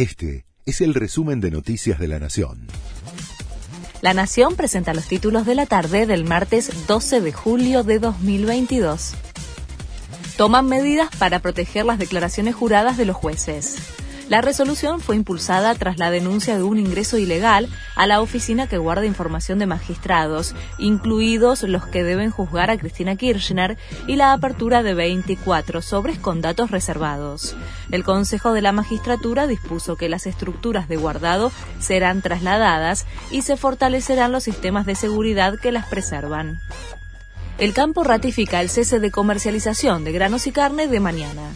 Este es el resumen de Noticias de la Nación. La Nación presenta los títulos de la tarde del martes 12 de julio de 2022. Toman medidas para proteger las declaraciones juradas de los jueces. La resolución fue impulsada tras la denuncia de un ingreso ilegal a la oficina que guarda información de magistrados, incluidos los que deben juzgar a Cristina Kirchner, y la apertura de 24 sobres con datos reservados. El Consejo de la Magistratura dispuso que las estructuras de guardado serán trasladadas y se fortalecerán los sistemas de seguridad que las preservan. El campo ratifica el cese de comercialización de granos y carne de mañana.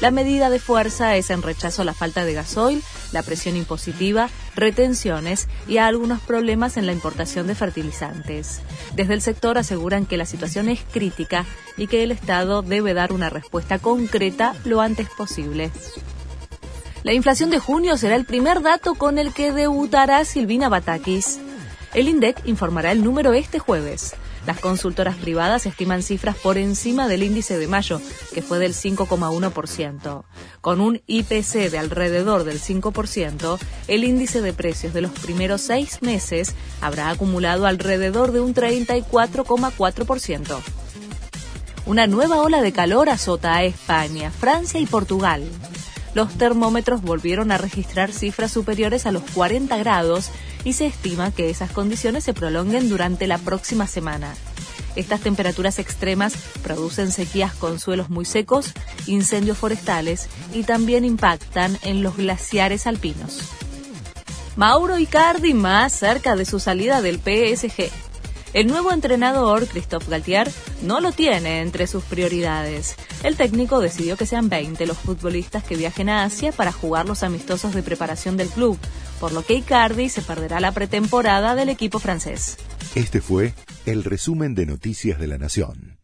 La medida de fuerza es en rechazo a la falta de gasoil, la presión impositiva, retenciones y a algunos problemas en la importación de fertilizantes. Desde el sector aseguran que la situación es crítica y que el Estado debe dar una respuesta concreta lo antes posible. La inflación de junio será el primer dato con el que debutará Silvina Batakis. El INDEC informará el número este jueves. Las consultoras privadas estiman cifras por encima del índice de mayo, que fue del 5,1%. Con un IPC de alrededor del 5%, el índice de precios de los primeros seis meses habrá acumulado alrededor de un 34,4%. Una nueva ola de calor azota a España, Francia y Portugal los termómetros volvieron a registrar cifras superiores a los 40 grados y se estima que esas condiciones se prolonguen durante la próxima semana. Estas temperaturas extremas producen sequías con suelos muy secos, incendios forestales y también impactan en los glaciares alpinos. Mauro Icardi más cerca de su salida del PSG. El nuevo entrenador, Christophe Galtier, no lo tiene entre sus prioridades. El técnico decidió que sean 20 los futbolistas que viajen a Asia para jugar los amistosos de preparación del club, por lo que Icardi se perderá la pretemporada del equipo francés. Este fue el resumen de Noticias de la Nación.